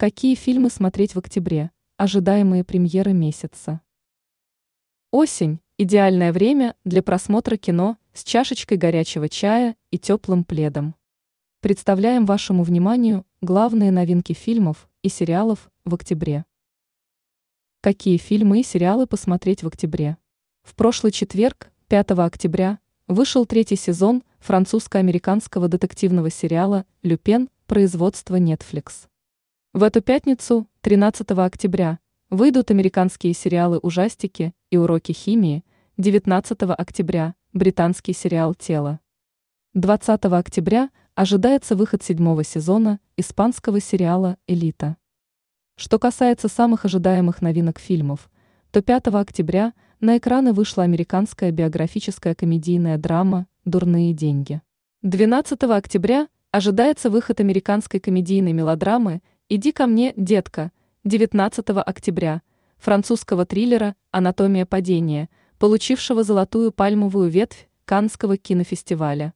Какие фильмы смотреть в октябре? Ожидаемые премьеры месяца. Осень – идеальное время для просмотра кино с чашечкой горячего чая и теплым пледом. Представляем вашему вниманию главные новинки фильмов и сериалов в октябре. Какие фильмы и сериалы посмотреть в октябре? В прошлый четверг, 5 октября, вышел третий сезон французско-американского детективного сериала «Люпен» производства Netflix. В эту пятницу, 13 октября, выйдут американские сериалы «Ужастики» и «Уроки химии», 19 октября – британский сериал «Тело». 20 октября ожидается выход седьмого сезона испанского сериала «Элита». Что касается самых ожидаемых новинок фильмов, то 5 октября на экраны вышла американская биографическая комедийная драма «Дурные деньги». 12 октября ожидается выход американской комедийной мелодрамы «Иди ко мне, детка» 19 октября, французского триллера «Анатомия падения», получившего золотую пальмовую ветвь Каннского кинофестиваля.